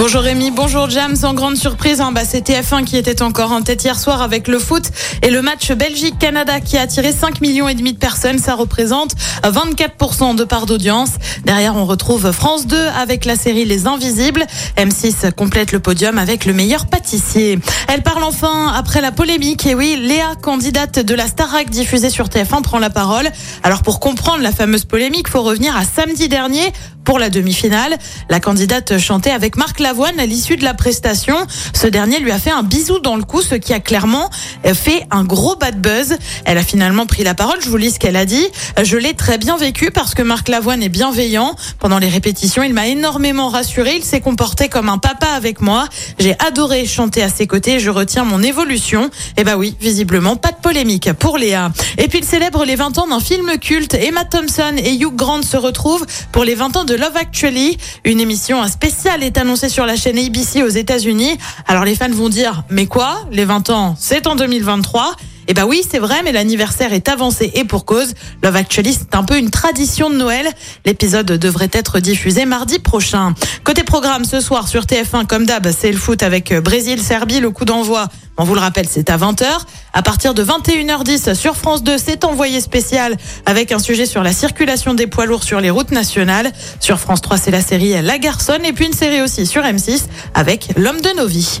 Bonjour Rémi, bonjour Jam. Sans grande surprise, hein, bah, c'est TF1 qui était encore en tête hier soir avec le foot et le match Belgique-Canada qui a attiré 5 millions et demi de personnes. Ça représente 24% de part d'audience. Derrière, on retrouve France 2 avec la série Les Invisibles. M6 complète le podium avec le meilleur pâtissier. Elle parle enfin après la polémique. Et oui, Léa, candidate de la Starac diffusée sur TF1, prend la parole. Alors pour comprendre la fameuse polémique, faut revenir à samedi dernier pour la demi-finale. La candidate chantait avec Marc Lavoine à l'issue de la prestation. Ce dernier lui a fait un bisou dans le cou, ce qui a clairement fait un gros bad buzz. Elle a finalement pris la parole. Je vous lis ce qu'elle a dit. Je l'ai très bien vécu parce que Marc Lavoine est bienveillant. Pendant les répétitions, il m'a énormément rassuré. Il s'est comporté comme un papa avec moi. J'ai adoré chanter à ses côtés. Je retiens mon évolution. Et bah oui, visiblement, pas de polémique pour Léa. Et puis il célèbre les 20 ans d'un film culte. Emma Thompson et Hugh Grant se retrouvent pour les 20 ans de Love Actually. Une émission spéciale est annoncée sur la chaîne ABC aux États-Unis. Alors les fans vont dire, mais quoi? Les 20 ans, c'est en 2023 eh ben oui, c'est vrai, mais l'anniversaire est avancé et pour cause. Love Actually, c'est un peu une tradition de Noël. L'épisode devrait être diffusé mardi prochain. Côté programme, ce soir sur TF1, comme d'hab, c'est le foot avec Brésil-Serbie. Le coup d'envoi, on vous le rappelle, c'est à 20h. À partir de 21h10 sur France 2, c'est envoyé spécial avec un sujet sur la circulation des poids lourds sur les routes nationales. Sur France 3, c'est la série La Garçonne et puis une série aussi sur M6 avec L'homme de nos vies.